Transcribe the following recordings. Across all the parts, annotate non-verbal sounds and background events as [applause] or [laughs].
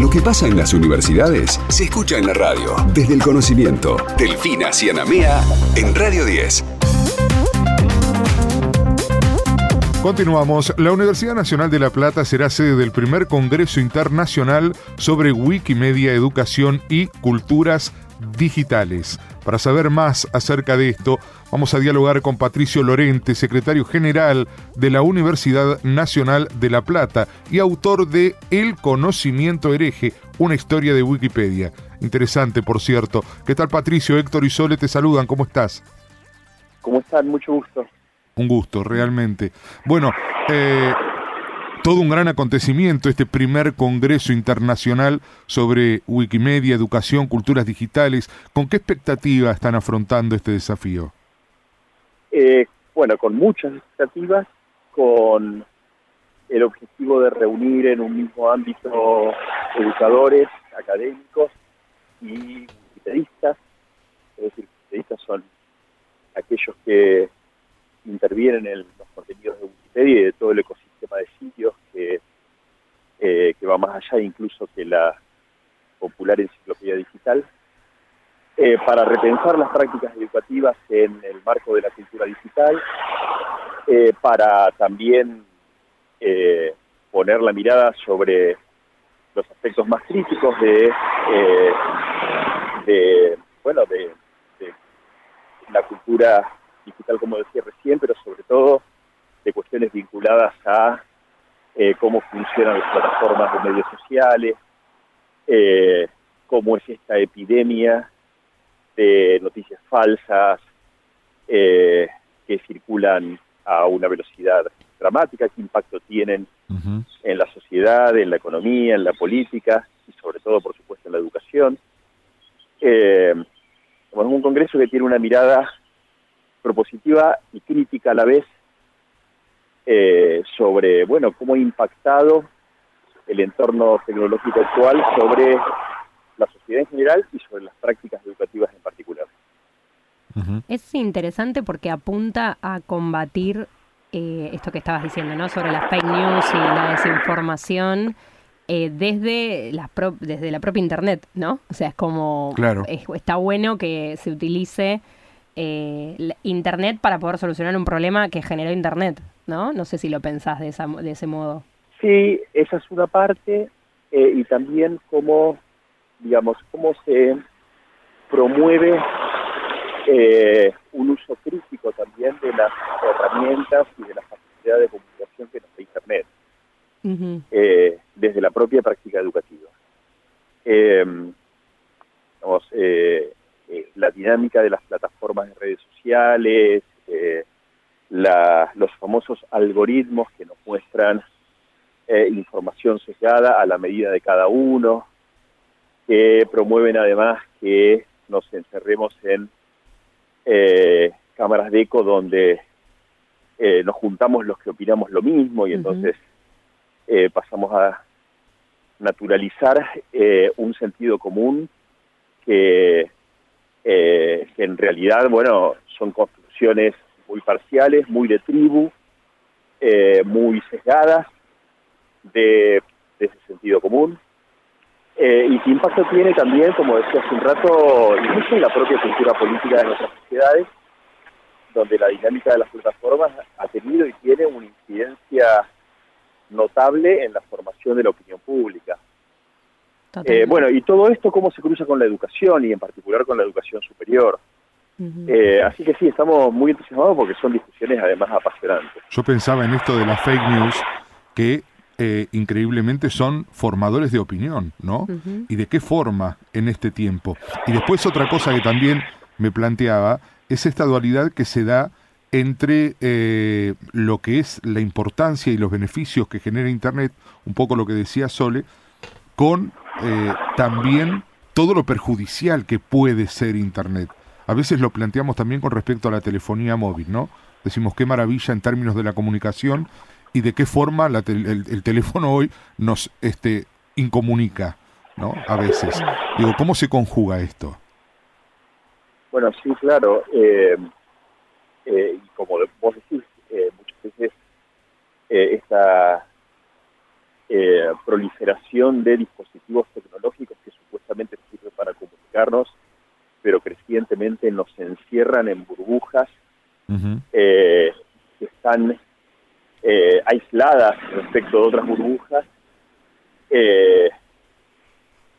Lo que pasa en las universidades se escucha en la radio. Desde el conocimiento. Delfina Cianamea en Radio 10. Continuamos. La Universidad Nacional de La Plata será sede del primer Congreso Internacional sobre Wikimedia, Educación y Culturas Digitales. Para saber más acerca de esto, vamos a dialogar con Patricio Lorente, secretario general de la Universidad Nacional de La Plata y autor de El conocimiento hereje, una historia de Wikipedia. Interesante, por cierto. ¿Qué tal, Patricio? Héctor y Sole te saludan. ¿Cómo estás? ¿Cómo están? Mucho gusto. Un gusto, realmente. Bueno, eh, todo un gran acontecimiento, este primer Congreso Internacional sobre Wikimedia, Educación, Culturas Digitales. ¿Con qué expectativa están afrontando este desafío? Eh, bueno, con muchas expectativas, con el objetivo de reunir en un mismo ámbito educadores, académicos y wikipedistas. Es decir, wikipedistas son aquellos que intervienen en los contenidos de Wikipedia y de todo el ecosistema de sitios que, eh, que va más allá incluso que la popular enciclopedia digital, eh, para repensar las prácticas educativas en el marco de la cultura digital, eh, para también poner la mirada sobre los aspectos más críticos de, bueno, de la cultura digital, como decía recién, pero sobre todo de cuestiones vinculadas a eh, cómo funcionan las plataformas de medios sociales, eh, cómo es esta epidemia de noticias falsas eh, que circulan a una velocidad dramática, qué impacto tienen en la sociedad, en la economía, en la política y sobre todo, por supuesto, en la educación. Es un congreso que tiene una mirada propositiva y crítica a la vez eh, sobre, bueno, cómo ha impactado el entorno tecnológico actual sobre la sociedad en general y sobre las prácticas educativas en particular. Es interesante porque apunta a combatir eh, esto que estabas diciendo, ¿no? Sobre las fake news y la desinformación eh, desde, la desde la propia Internet, ¿no? O sea, es como... Claro. está bueno que se utilice eh, Internet para poder solucionar un problema que generó Internet, ¿no? No sé si lo pensás de, esa, de ese modo. Sí, esa es una parte eh, y también cómo, digamos, cómo se promueve eh, un uso crítico también de las herramientas y de la facilidad de comunicación que nos da Internet, eh, desde la propia práctica educativa. Eh, eh, la dinámica de las plataformas de redes sociales, eh, los famosos algoritmos que nos muestran eh, información sesgada a la medida de cada uno, que promueven además que nos encerremos en cámaras de eco donde nos juntamos los que opinamos lo mismo y entonces pasamos a naturalizar un sentido común que eh, que en realidad, bueno, son construcciones muy parciales, muy de tribu, eh, muy sesgadas de, ese sentido común. Eh, y qué impacto tiene también, como decía hace un rato, incluso en la propia cultura política de nuestras sociedades, donde la dinámica de las plataformas ha tenido y tiene una incidencia notable en la formación de la opinión pública. Eh, bueno, y todo esto cómo se cruza con la educación y en particular con la educación superior. Eh, así que sí, estamos muy entusiasmados porque son discusiones además apasionantes. Yo pensaba en esto de las fake news que eh, increíblemente son formadores de opinión, ¿no? ¿Y de qué forma en este tiempo? Y después otra cosa que también me planteaba es esta dualidad que se da entre lo que es la importancia y los beneficios que genera Internet, un poco lo que decía Sole, con eh, también todo lo perjudicial que puede ser Internet. A veces lo planteamos también con respecto a la telefonía móvil, ¿no? Decimos qué maravilla en términos de la comunicación y de qué forma el, teléfono hoy nos este, incomunica, ¿no? A veces. Digo, ¿cómo se conjuga esto? Bueno, sí, claro. Eh, eh, como vos decís, muchas veces esta eh, proliferación de dispositivos tecnológicos que supuestamente sirven para comunicarnos, pero crecientemente nos encierran en burbujas eh, que están eh, aisladas respecto de otras burbujas.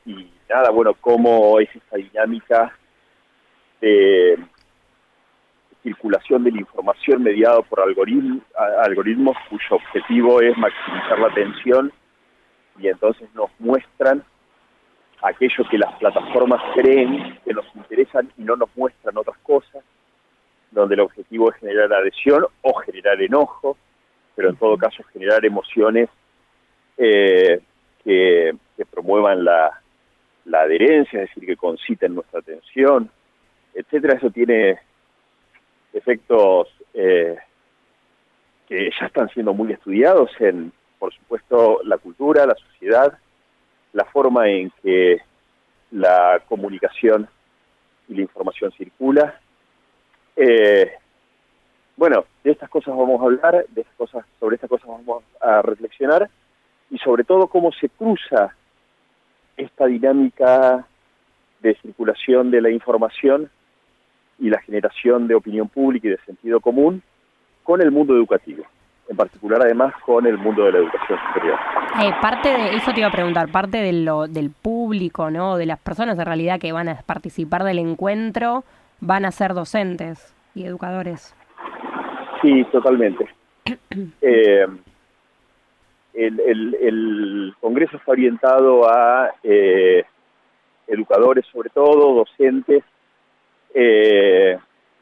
y nada, bueno, cómo es esta dinámica de circulación de la información mediado por algoritmos cuyo objetivo es maximizar la atención y entonces nos muestran aquello que las plataformas creen que nos interesan y no nos muestran otras cosas, donde el objetivo es generar adhesión o generar enojo, pero en todo caso generar emociones eh, que, promuevan la, la adherencia, es decir, que conciten nuestra atención, etcétera. Eso tiene efectos eh, que ya están siendo muy estudiados en, por supuesto, la cultura, la sociedad, la forma en que la comunicación y la información circula. Eh, bueno, de estas cosas vamos a hablar, de estas cosas, sobre estas cosas vamos a reflexionar y sobre todo cómo se cruza esta dinámica de circulación de la información y la generación de opinión pública y de sentido común con el mundo educativo, en particular además con el mundo de la educación superior. Eh, parte de eso te iba a preguntar, parte de lo, del público, ¿no? De las personas en realidad que van a participar del encuentro, van a ser docentes y educadores. Sí, totalmente. [clears throat] Eh, el, Congreso está orientado a eh, educadores, sobre todo, docentes eh,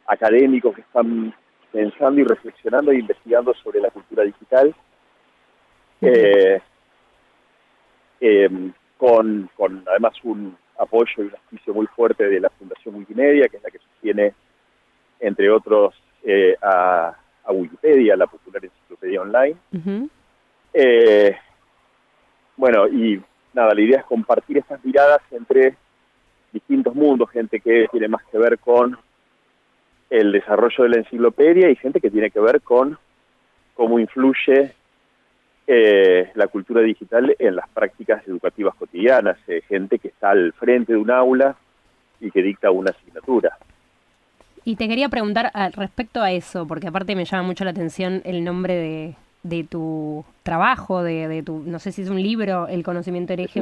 académicos que están pensando y reflexionando e investigando sobre la cultura digital, eh, em, con, además un apoyo y un auspicio muy fuerte de la Fundación Wikimedia, que es la que sostiene, entre otros, eh, a, Wikipedia, la popular enciclopedia online. Eh, bueno, y nada, la idea es compartir estas miradas entre distintos mundos, gente que tiene más que ver con el desarrollo de la enciclopedia y gente que tiene que ver con cómo influye eh, la cultura digital en las prácticas educativas cotidianas, eh, gente que está al frente de un aula y que dicta una asignatura. Y te quería preguntar respecto a eso, porque aparte me llama mucho la atención el nombre de, de tu trabajo, de, de, tu, no sé si es un libro, El conocimiento hereje,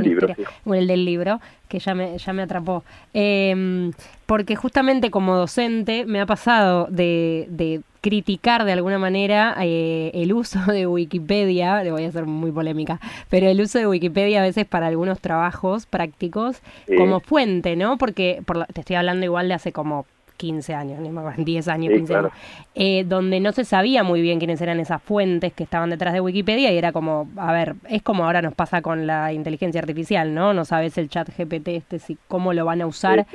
o el del libro, que ya me, ya me atrapó. Em, porque justamente como docente me ha pasado de, de criticar de alguna manera eh, el uso [laughs] de Wikipedia, le voy a hacer muy polémica, pero el uso de Wikipedia a veces para algunos trabajos prácticos como fuente, ¿no? Porque por te estoy hablando igual de hace como 15 años, ni más, 10 años, 15 años, eh, donde no se sabía muy bien quiénes eran esas fuentes que estaban detrás de Wikipedia y era como, a ver, es como ahora nos pasa con la inteligencia artificial, ¿no? No sabes el chat GPT este, si, cómo lo van a usar.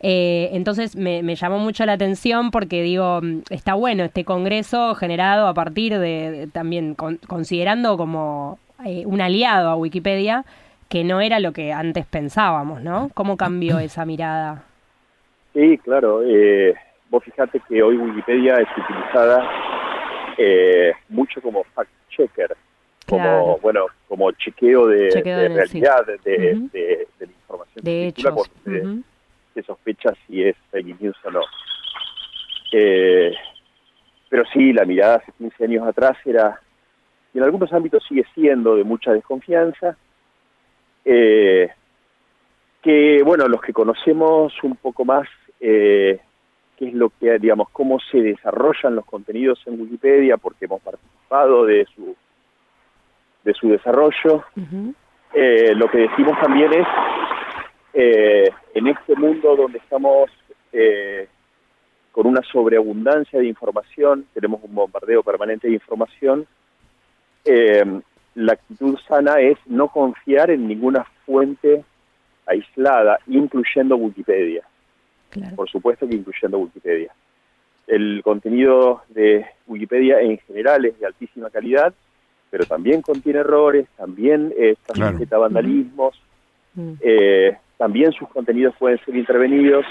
Eh, entonces me, llamó mucho la atención porque digo, está bueno este congreso generado a partir de, también considerando como eh, un aliado a Wikipedia que no era lo que antes pensábamos, ¿no? ¿Cómo cambió [clears throat] esa mirada? Sí, claro. Eh, vos fijate que hoy Wikipedia es utilizada eh, mucho como fact-checker, como bueno, como chequeo de, realidad de, la información de que se, sospecha si es fake news o no. Eh, pero sí, la mirada hace 15 años atrás era, y en algunos ámbitos sigue siendo de mucha desconfianza. Eh, que, bueno, los que conocemos un poco más eh, qué es lo que, digamos, cómo se desarrollan los contenidos en Wikipedia, porque hemos participado de su, de su desarrollo. Eh, lo que decimos también es, eh, en este mundo donde estamos eh, con una sobreabundancia de información, tenemos un bombardeo permanente de información, la actitud sana es no confiar en ninguna fuente aislada, incluyendo Wikipedia. Por supuesto que incluyendo Wikipedia. El contenido de Wikipedia en general es de altísima calidad, pero también contiene errores, también está sujeta a vandalismos, mm. eh, también sus contenidos pueden ser intervenidos.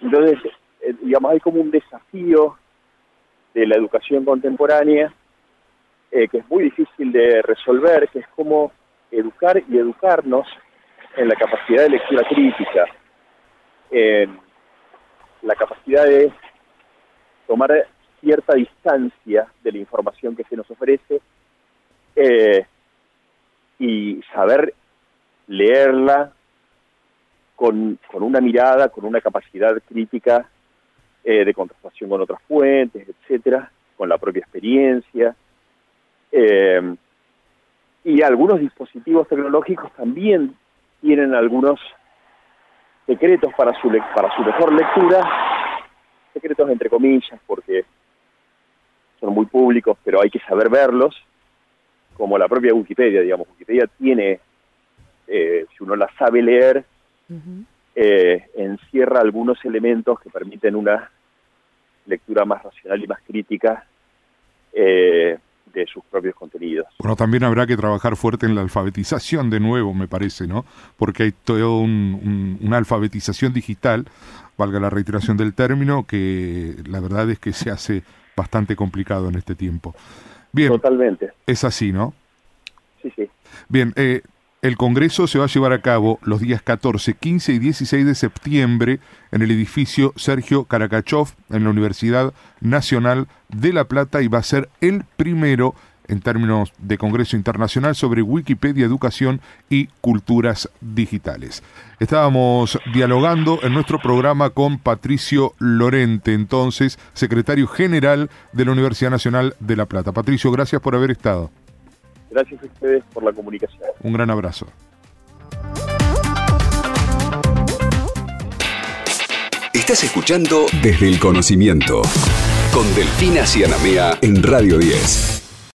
Entonces, eh, digamos, hay como un desafío de la educación contemporánea eh, que es muy difícil de resolver, que es como educar y educarnos en la capacidad de lectura crítica, en la capacidad de tomar cierta distancia de la información que se nos ofrece eh, y saber leerla con, una mirada, con una capacidad crítica eh, de contrastación con otras fuentes, etcétera, con la propia experiencia. Eh, y algunos dispositivos tecnológicos también tienen algunos secretos para su, para su mejor lectura, secretos entre comillas, porque son muy públicos, pero hay que saber verlos, como la propia Wikipedia, digamos. Wikipedia tiene, eh, si uno la sabe leer, eh, encierra algunos elementos que permiten una lectura más racional y más crítica eh, de sus propios contenidos. Bueno, también habrá que trabajar fuerte en la alfabetización de nuevo, me parece, ¿no? Porque hay toda una alfabetización digital, valga la reiteración del término, que la verdad es que se hace bastante complicado en este tiempo. Bien. Totalmente. Es así, ¿no? Sí, sí. Bien, eh, el Congreso se va a llevar a cabo los días 14, 15 y 16 de septiembre en el edificio Sergio Karakachov en la Universidad Nacional de La Plata y va a ser el primero en términos de Congreso Internacional sobre Wikipedia, Educación y Culturas Digitales. Estábamos dialogando en nuestro programa con Patricio Lorente, entonces secretario general de la Universidad Nacional de La Plata. Patricio, gracias por haber estado. Gracias a ustedes por la comunicación. Un gran abrazo. Estás escuchando Desde el Conocimiento con Delfina Cianamea en Radio 10.